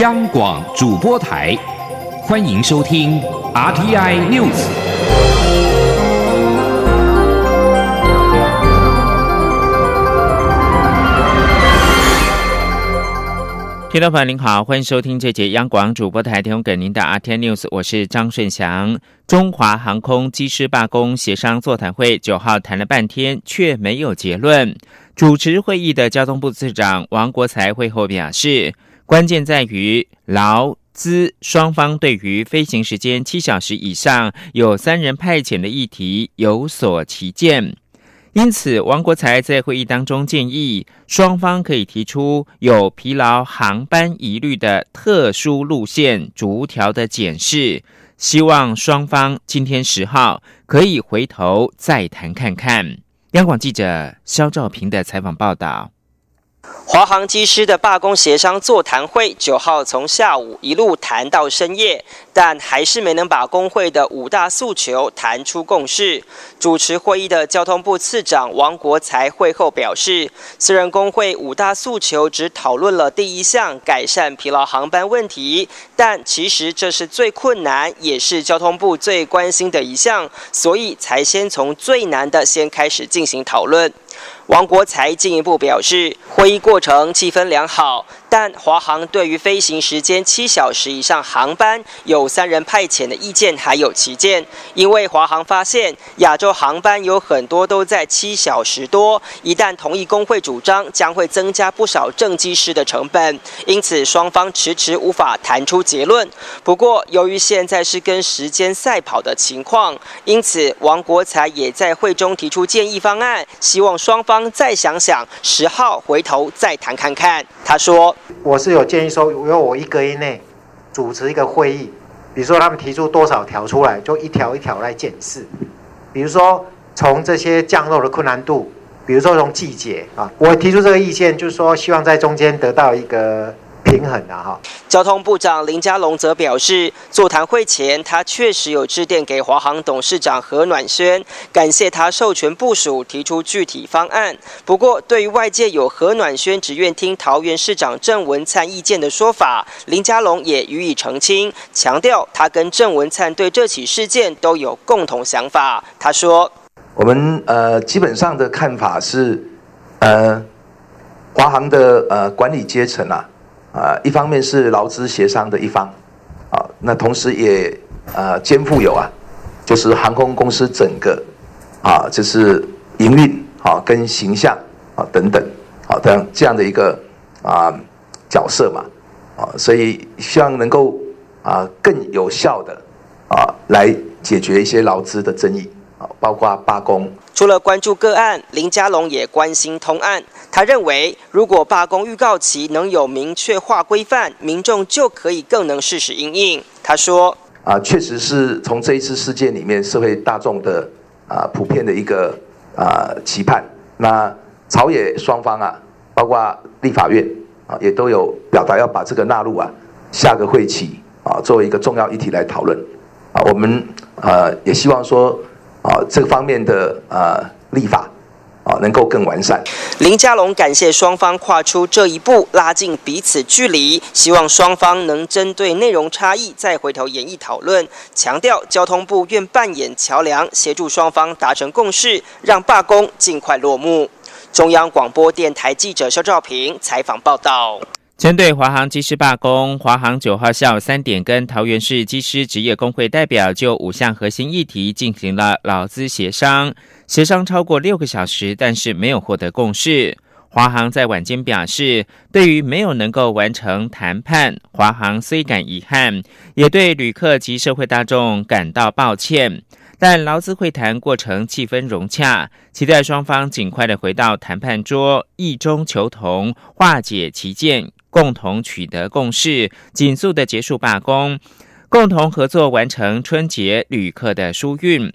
央广主播台，欢迎收听 RTI News。听众朋友您好，欢迎收听这节央广主播台提供给您的 RTI News，我是张顺祥。中华航空机师罢工协商座谈会九号谈了半天，却没有结论。主持会议的交通部次长王国才会后表示，关键在于劳资双方对于飞行时间七小时以上有三人派遣的议题有所旗见，因此王国才在会议当中建议，双方可以提出有疲劳航班疑虑的特殊路线逐条的检视，希望双方今天十号可以回头再谈看看。央广记者肖兆平的采访报道。华航机师的罢工协商座谈会，九号从下午一路谈到深夜，但还是没能把工会的五大诉求谈出共识。主持会议的交通部次长王国才会后表示，虽然工会五大诉求只讨论了第一项改善疲劳航班问题，但其实这是最困难，也是交通部最关心的一项，所以才先从最难的先开始进行讨论。王国才进一步表示，会议过程气氛良好。但华航对于飞行时间七小时以上航班有三人派遣的意见还有旗舰，因为华航发现亚洲航班有很多都在七小时多，一旦同意工会主张，将会增加不少正机师的成本，因此双方迟迟无法谈出结论。不过，由于现在是跟时间赛跑的情况，因此王国才也在会中提出建议方案，希望双方再想想，十号回头再谈看看。他说。我是有建议说，由我一个月内主持一个会议，比如说他们提出多少条出来，就一条一条来检视。比如说从这些降落的困难度，比如说从季节啊，我提出这个意见，就是说希望在中间得到一个。平衡的哈。交通部长林佳龙则表示，座谈会前他确实有致电给华航董事长何暖轩，感谢他授权部署提出具体方案。不过，对于外界有何暖轩只愿听桃园市长郑文灿意见的说法，林佳龙也予以澄清，强调他跟郑文灿对这起事件都有共同想法。他说：“我们呃基本上的看法是，呃，华航的呃管理阶层啊。”啊，一方面是劳资协商的一方，啊，那同时也啊肩负有啊，就是航空公司整个啊，就是营运啊跟形象啊等等，啊这样这样的一个啊角色嘛，啊，所以希望能够啊更有效的啊来解决一些劳资的争议啊。包括罢工，除了关注个案，林佳龙也关心通案。他认为，如果罢工预告期能有明确化规范，民众就可以更能适时应应。他说：“啊，确实是从这一次事件里面，社会大众的啊普遍的一个啊期盼。那朝野双方啊，包括立法院啊，也都有表达要把这个纳入啊下个会期啊作为一个重要议题来讨论。啊，我们呃也希望说。”啊，这方面的啊立法啊，能够更完善。林佳龙感谢双方跨出这一步，拉近彼此距离，希望双方能针对内容差异再回头演绎讨论。强调交通部愿扮演桥梁，协助双方达成共识，让罢工尽快落幕。中央广播电台记者肖兆平采访报道。针对华航机师罢工，华航九号下午三点跟桃园市机师职业工会代表就五项核心议题进行了劳资协商，协商超过六个小时，但是没有获得共识。华航在晚间表示，对于没有能够完成谈判，华航虽感遗憾，也对旅客及社会大众感到抱歉。但劳资会谈过程气氛融洽，期待双方尽快的回到谈判桌，异中求同，化解歧见。共同取得共识，紧速的结束罢工，共同合作完成春节旅客的疏运。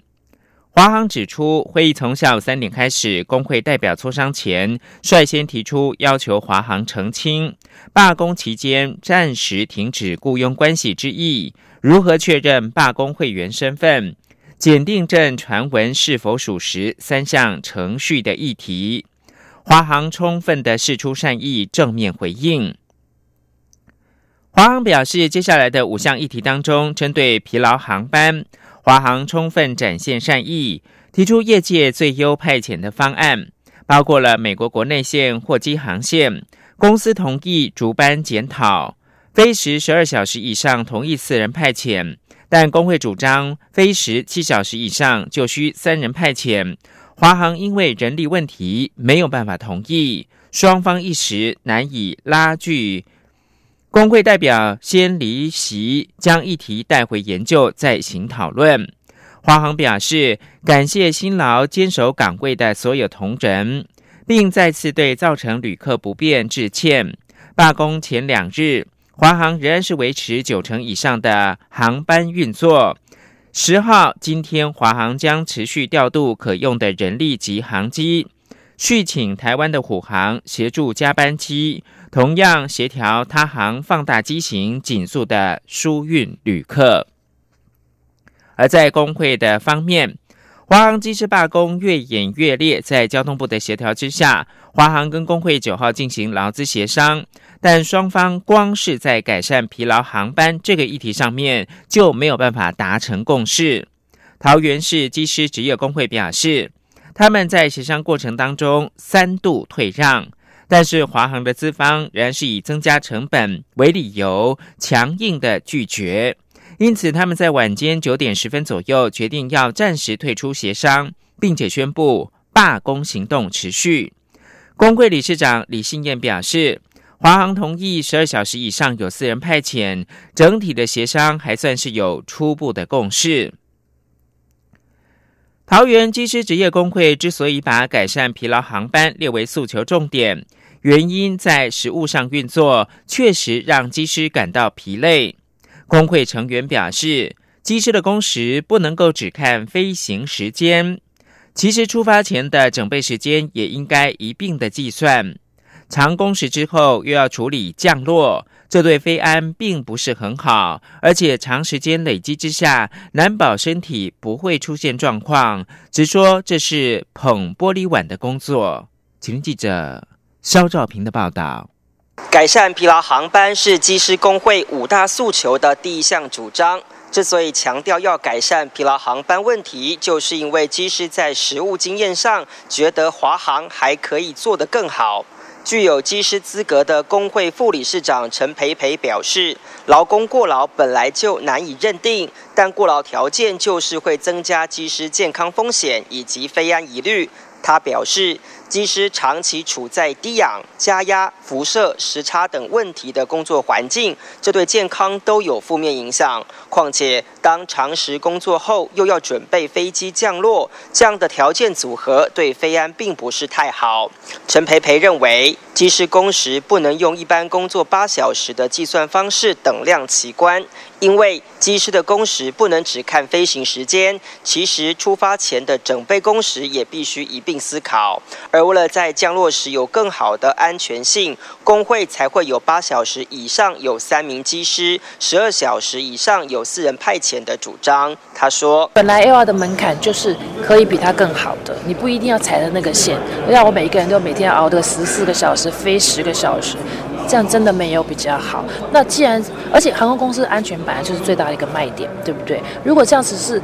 华航指出，会议从下午三点开始，工会代表磋商前率先提出要求华航澄清罢工期间暂时停止雇佣关系之意，如何确认罢工会员身份，检定证传闻是否属实三项程序的议题。华航充分的释出善意，正面回应。华航表示，接下来的五项议题当中，针对疲劳航班，华航充分展现善意，提出业界最优派遣的方案，包括了美国国内线货机航线，公司同意逐班检讨，飞时十二小时以上同意四人派遣。但工会主张飞时七小时以上就需三人派遣，华航因为人力问题没有办法同意，双方一时难以拉锯。工会代表先离席，将议题带回研究再行讨论。华航表示感谢辛劳坚守岗位的所有同仁，并再次对造成旅客不便致歉。罢工前两日。华航仍然是维持九成以上的航班运作。十号，今天华航将持续调度可用的人力及航机，续请台湾的虎航协助加班机，同样协调他航放大机型，紧速的疏运旅客。而在工会的方面，华航机师罢工越演越烈，在交通部的协调之下，华航跟工会九号进行劳资协商。但双方光是在改善疲劳航班这个议题上面就没有办法达成共识。桃园市机师职业工会表示，他们在协商过程当中三度退让，但是华航的资方仍然是以增加成本为理由，强硬的拒绝。因此，他们在晚间九点十分左右决定要暂时退出协商，并且宣布罢工行动持续。工会理事长李信燕表示。华航同意十二小时以上有四人派遣，整体的协商还算是有初步的共识。桃园机师职业工会之所以把改善疲劳航班列为诉求重点，原因在实务上运作确实让机师感到疲累。工会成员表示，机师的工时不能够只看飞行时间，其实出发前的整备时间也应该一并的计算。长工时之后又要处理降落，这对飞安并不是很好，而且长时间累积之下，难保身体不会出现状况。只说这是捧玻璃碗的工作。请听记者肖兆平的报道。改善疲劳航班是机师工会五大诉求的第一项主张。之所以强调要改善疲劳航班问题，就是因为机师在实务经验上觉得华航还可以做得更好。具有技师资格的工会副理事长陈培培表示，劳工过劳本来就难以认定，但过劳条件就是会增加技师健康风险以及非安疑虑。他表示。机师长期处在低氧、加压、辐射、时差等问题的工作环境，这对健康都有负面影响。况且，当长时工作后又要准备飞机降落，这样的条件组合对飞安并不是太好。陈培培认为，机师工时不能用一般工作八小时的计算方式等量齐观。因为机师的工时不能只看飞行时间，其实出发前的整备工时也必须一并思考。而为了在降落时有更好的安全性，工会才会有八小时以上有三名机师，十二小时以上有四人派遣的主张。他说：“本来 L R 的门槛就是可以比它更好的，你不一定要踩的那个线，让我每一个人都每天熬个十四个小时，飞十个小时。”这样真的没有比较好。那既然，而且航空公司安全本来就是最大的一个卖点，对不对？如果这样子是，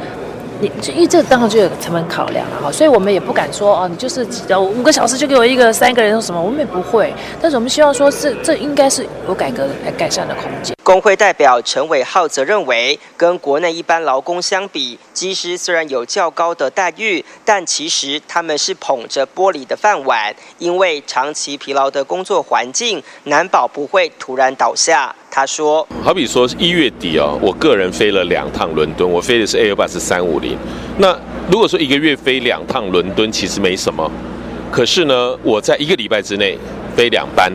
你因为这当然就有成本考量了哈，所以我们也不敢说哦，你就是五个小时就给我一个三个人什么，我们也不会。但是我们希望说，这这应该是有改革来、改善的空间。工会代表陈伟浩则认为，跟国内一般劳工相比，机师虽然有较高的待遇，但其实他们是捧着玻璃的饭碗，因为长期疲劳的工作环境，难保不会突然倒下。他说：“好比说一月底哦，我个人飞了两趟伦敦，我飞的是 Airbus 三五零。那如果说一个月飞两趟伦敦，其实没什么，可是呢，我在一个礼拜之内飞两班。”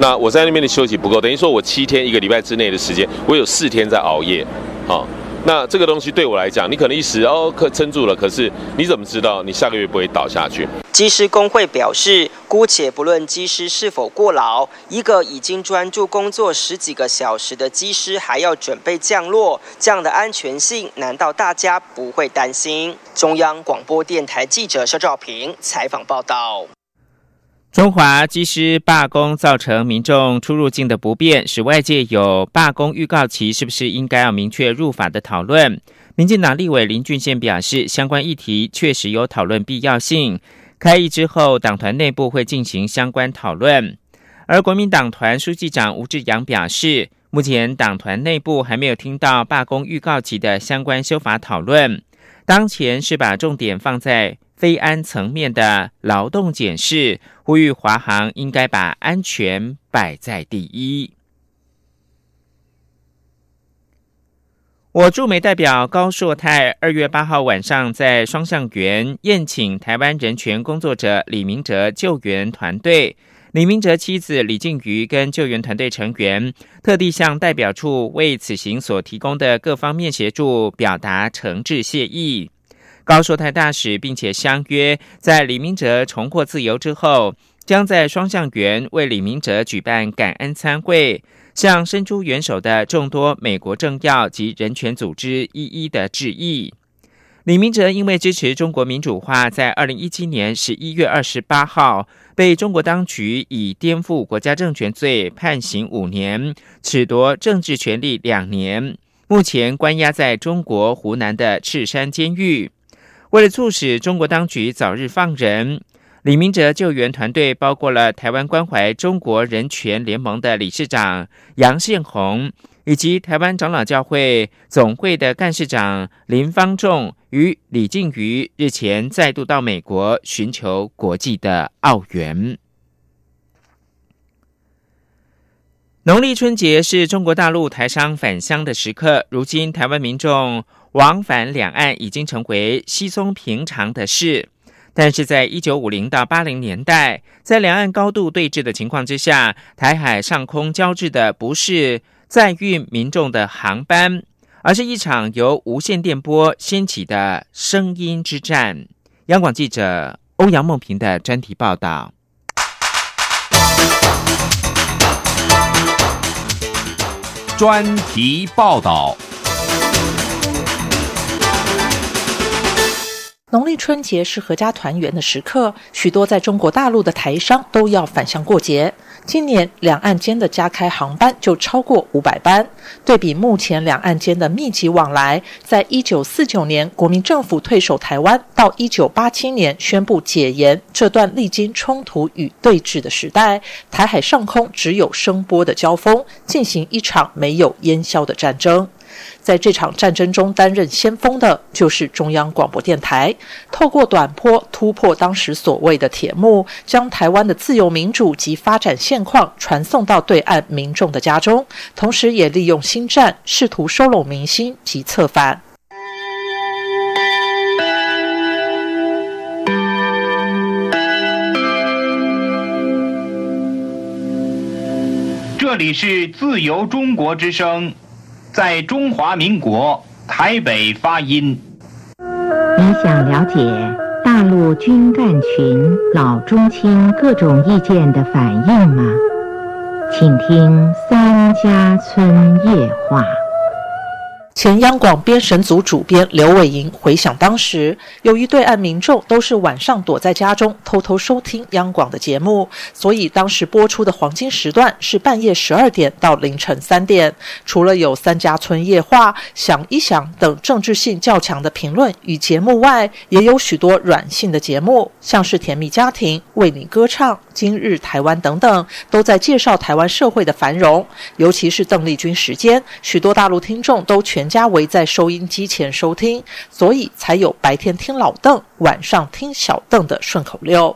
那我在那边的休息不够，等于说我七天一个礼拜之内的时间，我有四天在熬夜，好，那这个东西对我来讲，你可能一时哦可撑住了，可是你怎么知道你下个月不会倒下去？机师工会表示，姑且不论机师是否过劳，一个已经专注工作十几个小时的机师还要准备降落，这样的安全性，难道大家不会担心？中央广播电台记者肖兆平采访报道。中华机师罢工造成民众出入境的不便，使外界有罢工预告期是不是应该要明确入法的讨论。民进党立委林俊宪表示，相关议题确实有讨论必要性。开议之后，党团内部会进行相关讨论。而国民党团书记长吴志阳表示，目前党团内部还没有听到罢工预告期的相关修法讨论，当前是把重点放在非安层面的劳动检视，呼吁华航应该把安全摆在第一。我驻美代表高硕泰二月八号晚上在双向园宴请台湾人权工作者李明哲救援团队。李明哲妻子李静瑜跟救援团队成员特地向代表处为此行所提供的各方面协助表达诚挚谢意。高硕泰大使并且相约，在李明哲重获自由之后，将在双向园为李明哲举办感恩餐会。向伸出援手的众多美国政要及人权组织一一的致意。李明哲因为支持中国民主化，在二零一七年十一月二十八号被中国当局以颠覆国家政权罪判刑五年，褫夺政治权利两年，目前关押在中国湖南的赤山监狱。为了促使中国当局早日放人。李明哲救援团队包括了台湾关怀中国人权联盟的理事长杨宪宏，以及台湾长老教会总会的干事长林方仲与李静瑜，日前再度到美国寻求国际的澳援。农历春节是中国大陆台商返乡的时刻，如今台湾民众往返两岸已经成为稀松平常的事。但是在一九五零到八零年代，在两岸高度对峙的情况之下，台海上空交织的不是载运民众的航班，而是一场由无线电波掀起的声音之战。央广记者欧阳梦平的专题报道。专题报道。农历春节是阖家团圆的时刻，许多在中国大陆的台商都要返乡过节。今年两岸间的加开航班就超过五百班。对比目前两岸间的密集往来，在一九四九年国民政府退守台湾，到一九八七年宣布解严这段历经冲突与对峙的时代，台海上空只有声波的交锋，进行一场没有烟硝的战争。在这场战争中担任先锋的，就是中央广播电台。透过短波突破当时所谓的铁幕，将台湾的自由民主及发展现况传送到对岸民众的家中，同时也利用新战试图收拢民心及策反。这里是自由中国之声。在中华民国台北发音。你想了解大陆军干群老中青各种意见的反应吗？请听三家村夜话。前央广编审组主编刘伟莹回想当时，由于对岸民众都是晚上躲在家中偷偷收听央广的节目，所以当时播出的黄金时段是半夜十二点到凌晨三点。除了有三家村夜话、想一想等政治性较强的评论与节目外，也有许多软性的节目，像是甜蜜家庭、为你歌唱、今日台湾等等，都在介绍台湾社会的繁荣。尤其是邓丽君时间，许多大陆听众都全。家围在收音机前收听，所以才有白天听老邓，晚上听小邓的顺口溜。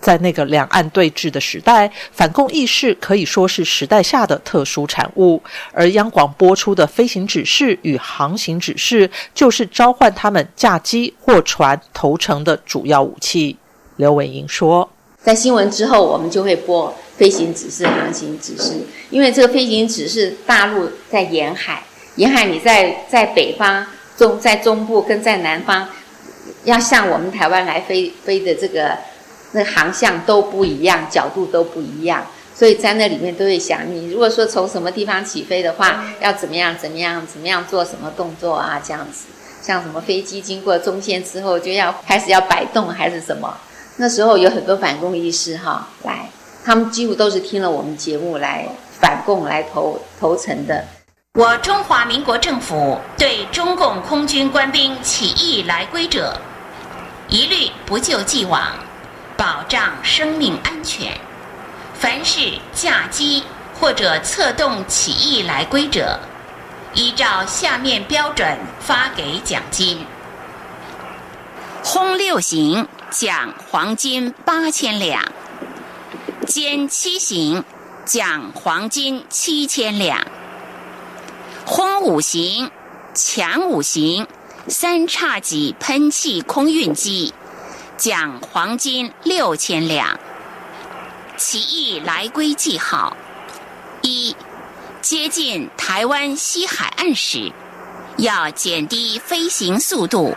在那个两岸对峙的时代，反共意识可以说是时代下的特殊产物。而央广播出的飞行指示与航行指示，就是召唤他们驾机或船投诚的主要武器。刘伟英说：“在新闻之后，我们就会播飞行指示、航行指示，因为这个飞行指示，大陆在沿海。”沿海，你在在北方、中在中部跟在南方，要向我们台湾来飞飞的这个那航向都不一样，角度都不一样，所以在那里面都会想，你如果说从什么地方起飞的话，要怎么样怎么样怎么样做什么动作啊？这样子，像什么飞机经过中线之后就要开始要摆动还是什么？那时候有很多反共意识哈来，他们几乎都是听了我们节目来反共来投投诚的。我中华民国政府对中共空军官兵起义来归者，一律不救既往，保障生命安全。凡是驾机或者策动起义来归者，依照下面标准发给奖金：轰六型。奖黄金八千两，歼七型，奖黄金七千两。轰五型、强五型，三叉戟喷气空运机，奖黄金六千两。起义来归记号：一，接近台湾西海岸时，要减低飞行速度，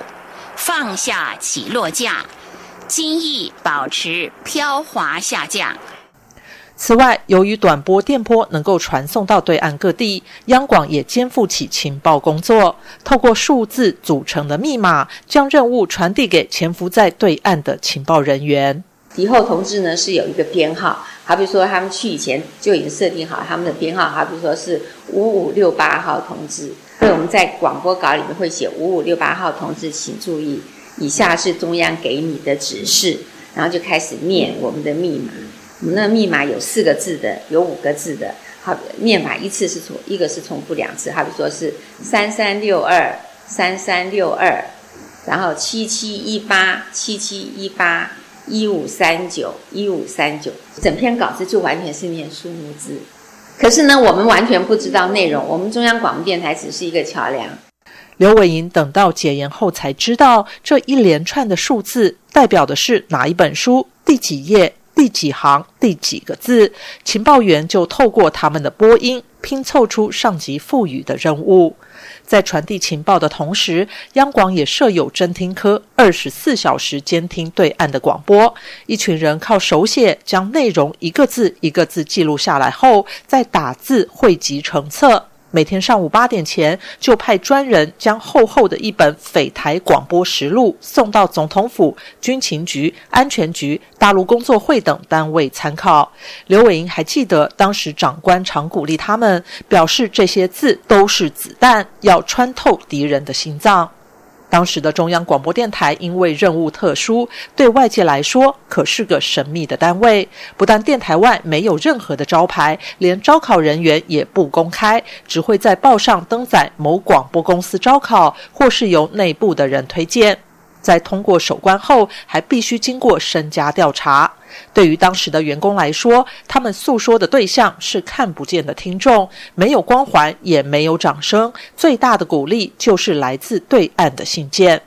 放下起落架。襟翼保持飘滑下降。此外，由于短波电波能够传送到对岸各地，央广也肩负起情报工作，透过数字组成的密码，将任务传递给潜伏在对岸的情报人员。敌后同志呢是有一个编号，好比说他们去以前就已经设定好他们的编号，好比说是五五六八号同志，所以我们在广播稿里面会写五五六八号同志，请注意。以下是中央给你的指示，然后就开始念我们的密码。我们的密码有四个字的，有五个字的。好，念法一次是重，一个是重复两次。好比说是三三六二三三六二，然后七七一八七七一八一五三九一五三九。整篇稿子就完全是念数目字，可是呢，我们完全不知道内容。我们中央广播电台只是一个桥梁。刘伟莹等到解严后才知道，这一连串的数字代表的是哪一本书、第几页、第几行、第几个字。情报员就透过他们的播音拼凑出上级赋予的任务。在传递情报的同时，央广也设有侦听科，二十四小时监听对岸的广播。一群人靠手写将内容一个字一个字记录下来后，再打字汇集成册。每天上午八点前，就派专人将厚厚的一本匪台广播实录送到总统府、军情局、安全局、大陆工作会等单位参考。刘伟英还记得，当时长官常鼓励他们，表示这些字都是子弹，要穿透敌人的心脏。当时的中央广播电台因为任务特殊，对外界来说可是个神秘的单位。不但电台外没有任何的招牌，连招考人员也不公开，只会在报上登载某广播公司招考，或是由内部的人推荐。在通过首关后，还必须经过身家调查。对于当时的员工来说，他们诉说的对象是看不见的听众，没有光环，也没有掌声。最大的鼓励就是来自对岸的信件。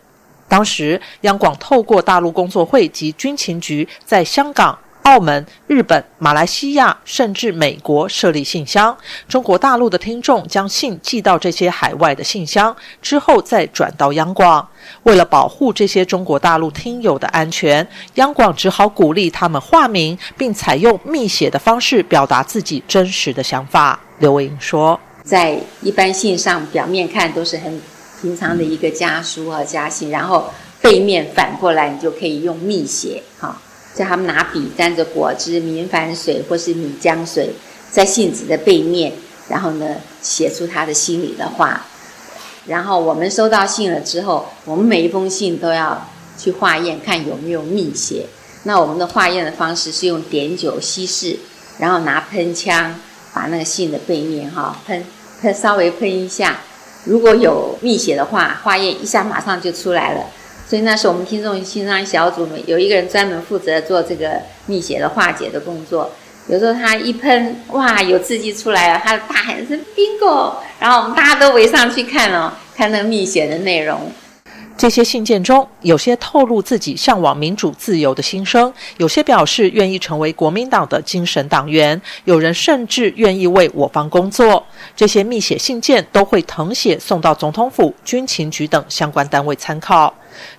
当时，央广透过大陆工作会及军情局，在香港。澳门、日本、马来西亚，甚至美国设立信箱，中国大陆的听众将信寄到这些海外的信箱，之后再转到央广。为了保护这些中国大陆听友的安全，央广只好鼓励他们化名，并采用密写的方式表达自己真实的想法。刘伟英说：“在一般信上，表面看都是很平常的一个家书和家信，然后背面反过来，你就可以用密写，哈。”叫他们拿笔沾着果汁、明矾水或是米浆水，在信纸的背面，然后呢写出他的心里的话。然后我们收到信了之后，我们每一封信都要去化验，看有没有密写。那我们的化验的方式是用碘酒稀释，然后拿喷枪把那个信的背面哈喷喷稍微喷一下，如果有密写的话，化验一下马上就出来了。所以那是我们听众欣赏小组们有一个人专门负责做这个密写的化解的工作。有时候他一喷，哇，有字迹出来了，他大喊声 “bingo”，然后我们大家都围上去看了，看那个密写的内容。这些信件中，有些透露自己向往民主自由的心声，有些表示愿意成为国民党的精神党员，有人甚至愿意为我方工作。这些密写信件都会誊写送到总统府、军情局等相关单位参考。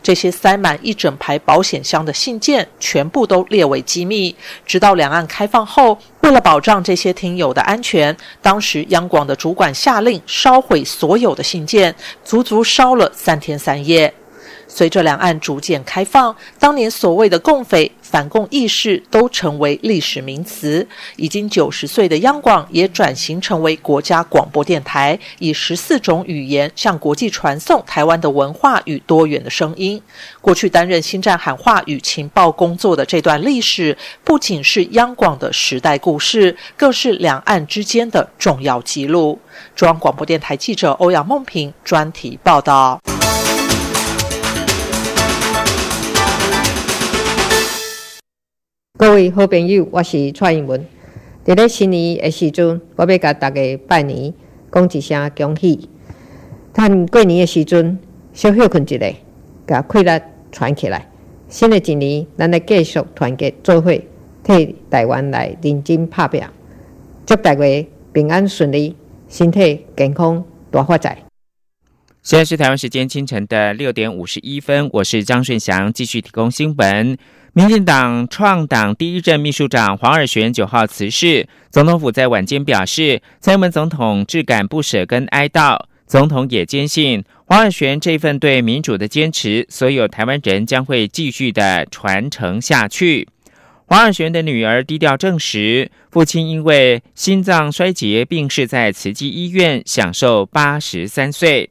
这些塞满一整排保险箱的信件，全部都列为机密。直到两岸开放后，为了保障这些听友的安全，当时央广的主管下令烧毁所有的信件，足足烧了三天三夜。随着两岸逐渐开放，当年所谓的共匪。反共意识都成为历史名词。已经九十岁的央广也转型成为国家广播电台，以十四种语言向国际传送台湾的文化与多元的声音。过去担任新战喊话与情报工作的这段历史，不仅是央广的时代故事，更是两岸之间的重要记录。中央广播电台记者欧阳梦平专题报道。各位好朋友，我是蔡英文。在新年的时阵，我要甲大家拜年，讲一声恭喜。趁过年的时阵，小休困一下，甲快乐传起来。新的一年，咱来继续团结做伙，替台湾来认真拍拼。祝大家平安顺利，身体健康，大发财。现在是台湾时间清晨的六点五十一分，我是张顺祥，继续提供新闻。民进党创党第一任秘书长黄尔璇九号辞世，总统府在晚间表示，蔡英文总统致感不舍跟哀悼。总统也坚信黄尔璇这份对民主的坚持，所有台湾人将会继续的传承下去。黄尔璇的女儿低调证实，父亲因为心脏衰竭病逝在慈济医院，享受八十三岁。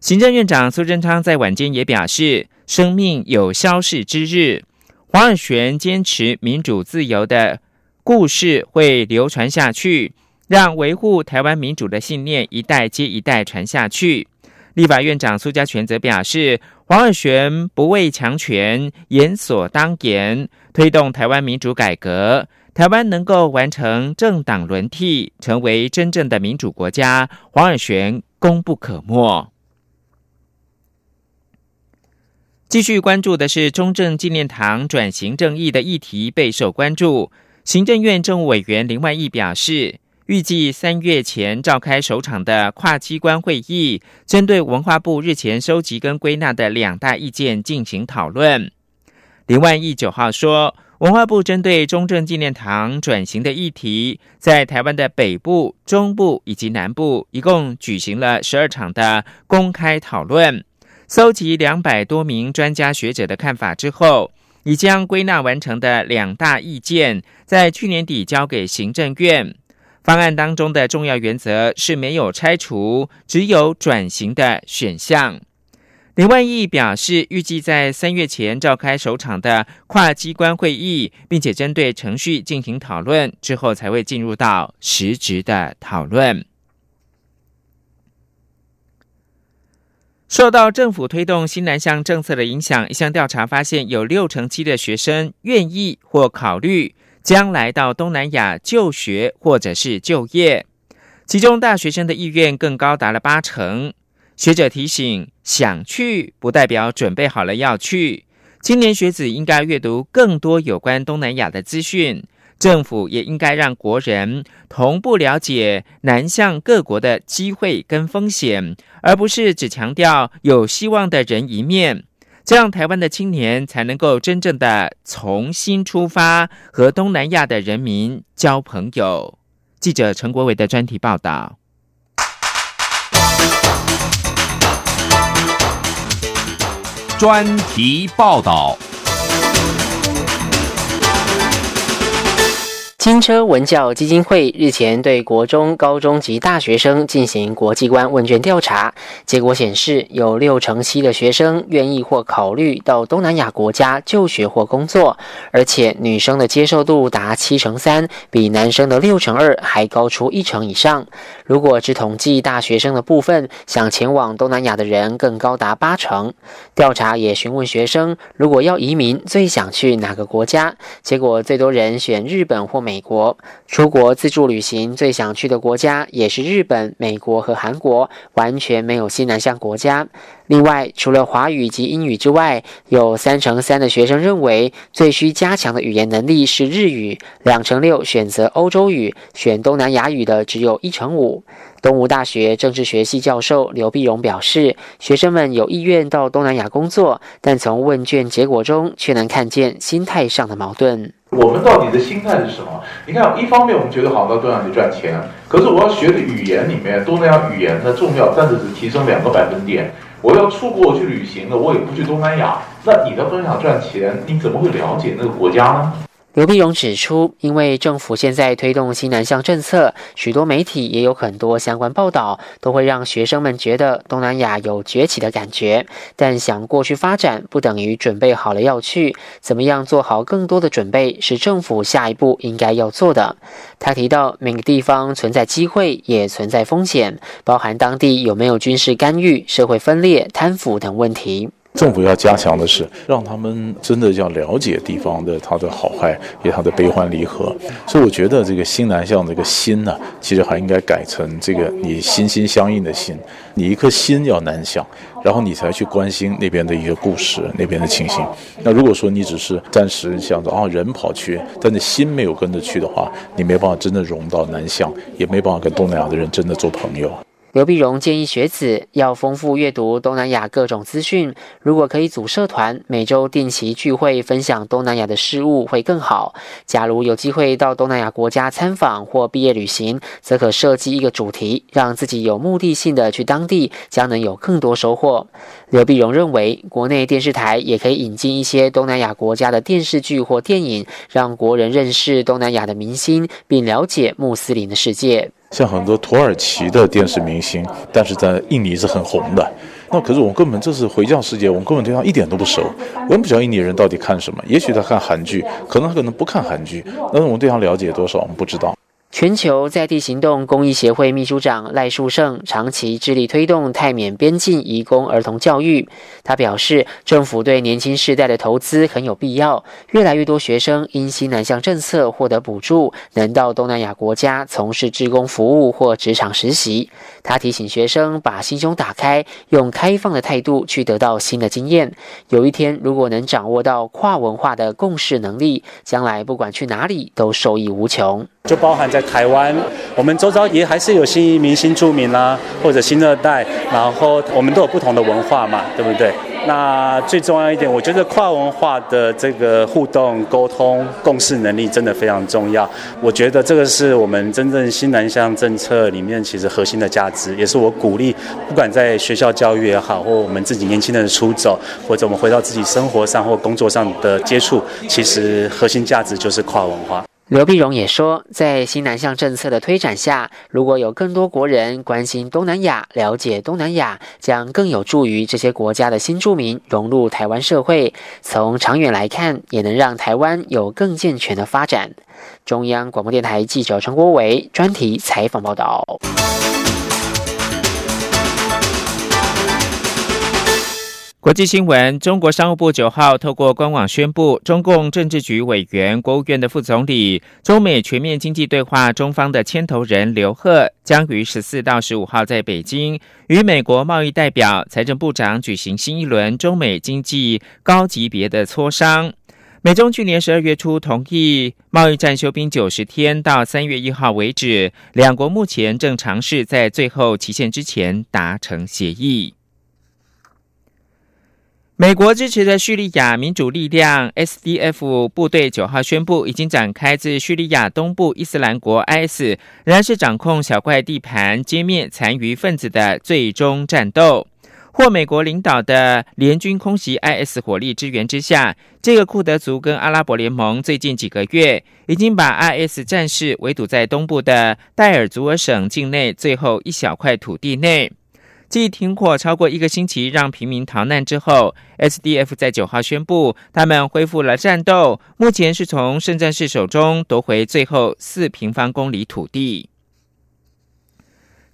行政院长苏贞昌在晚间也表示，生命有消逝之日。黄尔璇坚持民主自由的故事会流传下去，让维护台湾民主的信念一代接一代传下去。立法院长苏家全则表示，黄尔璇不畏强权，言所当言，推动台湾民主改革，台湾能够完成政党轮替，成为真正的民主国家，黄尔璇功不可没。继续关注的是中正纪念堂转型正义的议题备受关注。行政院政务委员林万益表示，预计三月前召开首场的跨机关会议，针对文化部日前收集跟归纳的两大意见进行讨论。林万益九号说，文化部针对中正纪念堂转型的议题，在台湾的北部、中部以及南部，一共举行了十二场的公开讨论。搜集两百多名专家学者的看法之后，已将归纳完成的两大意见，在去年底交给行政院。方案当中的重要原则是没有拆除，只有转型的选项。林万益表示，预计在三月前召开首场的跨机关会议，并且针对程序进行讨论，之后才会进入到实质的讨论。受到政府推动新南向政策的影响，一项调查发现，有六成七的学生愿意或考虑将来到东南亚就学或者是就业，其中大学生的意愿更高达了八成。学者提醒，想去不代表准备好了要去，青年学子应该阅读更多有关东南亚的资讯。政府也应该让国人同步了解南向各国的机会跟风险，而不是只强调有希望的人一面，这样台湾的青年才能够真正的重新出发，和东南亚的人民交朋友。记者陈国伟的专题报道。专题报道。金车文教基金会日前对国中、高中及大学生进行国际观问卷调查，结果显示，有六成七的学生愿意或考虑到东南亚国家就学或工作，而且女生的接受度达七成三，比男生的六成二还高出一成以上。如果只统计大学生的部分，想前往东南亚的人更高达八成。调查也询问学生，如果要移民，最想去哪个国家？结果最多人选日本或美。美国出国自助旅行最想去的国家也是日本、美国和韩国，完全没有西南向国家。另外，除了华语及英语之外，有三成三的学生认为最需加强的语言能力是日语，两成六选择欧洲语，选东南亚语的只有一成五。东吴大学政治学系教授刘碧荣表示，学生们有意愿到东南亚工作，但从问卷结果中却能看见心态上的矛盾。我们到底的心态是什么？你看，一方面我们觉得好到东南亚赚钱，可是我要学的语言里面，东南亚语言的重要，但是只提升两个百分点。我要出国去旅行了，我也不去东南亚，那你的分享赚钱，你怎么会了解那个国家呢？刘碧荣指出，因为政府现在推动新南向政策，许多媒体也有很多相关报道，都会让学生们觉得东南亚有崛起的感觉。但想过去发展，不等于准备好了要去。怎么样做好更多的准备，是政府下一步应该要做的。他提到，每个地方存在机会，也存在风险，包含当地有没有军事干预、社会分裂、贪腐等问题。政府要加强的是，让他们真的要了解地方的它的好坏，也它的悲欢离合。所以我觉得这个心南向这个心呢，其实还应该改成这个你心心相印的心，你一颗心要南向，然后你才去关心那边的一个故事，那边的情形。那如果说你只是暂时想着啊人跑去，但是心没有跟着去的话，你没办法真的融到南向，也没办法跟东南亚的人真的做朋友。刘碧荣建议学子要丰富阅读东南亚各种资讯，如果可以组社团，每周定期聚会分享东南亚的事物会更好。假如有机会到东南亚国家参访或毕业旅行，则可设计一个主题，让自己有目的性的去当地，将能有更多收获。刘碧荣认为，国内电视台也可以引进一些东南亚国家的电视剧或电影，让国人认识东南亚的明星，并了解穆斯林的世界。像很多土耳其的电视明星，但是在印尼是很红的。那可是我们根本这是回教世界，我们根本对他一点都不熟。我们不晓得印尼人到底看什么，也许他看韩剧，可能他可能不看韩剧。但是我们对他了解多少，我们不知道。全球在地行动公益协会秘书长赖树胜长期致力推动泰缅边境移工儿童教育。他表示，政府对年轻世代的投资很有必要。越来越多学生因新南向政策获得补助，能到东南亚国家从事志工服务或职场实习。他提醒学生把心胸打开，用开放的态度去得到新的经验。有一天，如果能掌握到跨文化的共事能力，将来不管去哪里都受益无穷。就包含在台湾，我们周遭也还是有新移民、新住民啦，或者新二代，然后我们都有不同的文化嘛，对不对？那最重要一点，我觉得跨文化的这个互动、沟通、共事能力真的非常重要。我觉得这个是我们真正新南向政策里面其实核心的价值，也是我鼓励，不管在学校教育也好，或我们自己年轻人出走，或者我们回到自己生活上或工作上的接触，其实核心价值就是跨文化。刘碧荣也说，在新南向政策的推展下，如果有更多国人关心东南亚、了解东南亚，将更有助于这些国家的新住民融入台湾社会。从长远来看，也能让台湾有更健全的发展。中央广播电台记者陈国伟专题采访报道。国际新闻：中国商务部九号透过官网宣布，中共政治局委员、国务院的副总理、中美全面经济对话中方的牵头人刘鹤，将于十四到十五号在北京与美国贸易代表、财政部长举行新一轮中美经济高级别的磋商。美中去年十二月初同意贸易战休兵九十天，到三月一号为止，两国目前正尝试在最后期限之前达成协议。美国支持的叙利亚民主力量 SDF 部队九号宣布，已经展开自叙利亚东部伊斯兰国 IS 仍然是掌控小块地盘、歼灭残余分子的最终战斗。获美国领导的联军空袭 IS 火力支援之下，这个库德族跟阿拉伯联盟最近几个月已经把 IS 战士围堵在东部的戴尔祖尔省境内最后一小块土地内。继停火超过一个星期，让平民逃难之后，SDF 在九号宣布，他们恢复了战斗。目前是从圣战士手中夺回最后四平方公里土地。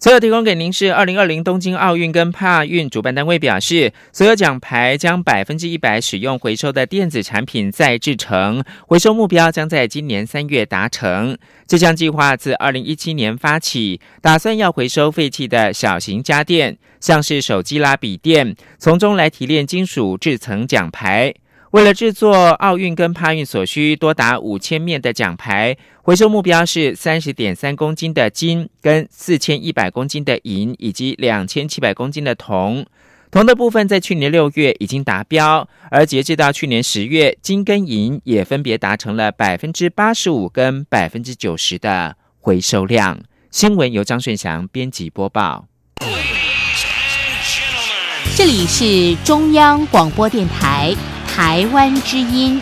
所有提供给您是二零二零东京奥运跟帕运主办单位表示，所有奖牌将百分之一百使用回收的电子产品再制成，回收目标将在今年三月达成。这项计划自二零一七年发起，打算要回收废弃的小型家电，像是手机啦、笔电，从中来提炼金属制成奖牌。为了制作奥运跟帕运所需多达五千面的奖牌，回收目标是三十点三公斤的金跟四千一百公斤的银，以及两千七百公斤的铜。铜的部分在去年六月已经达标，而截至到去年十月，金跟银也分别达成了百分之八十五跟百分之九十的回收量。新闻由张顺祥编辑播报。这里是中央广播电台台湾之音。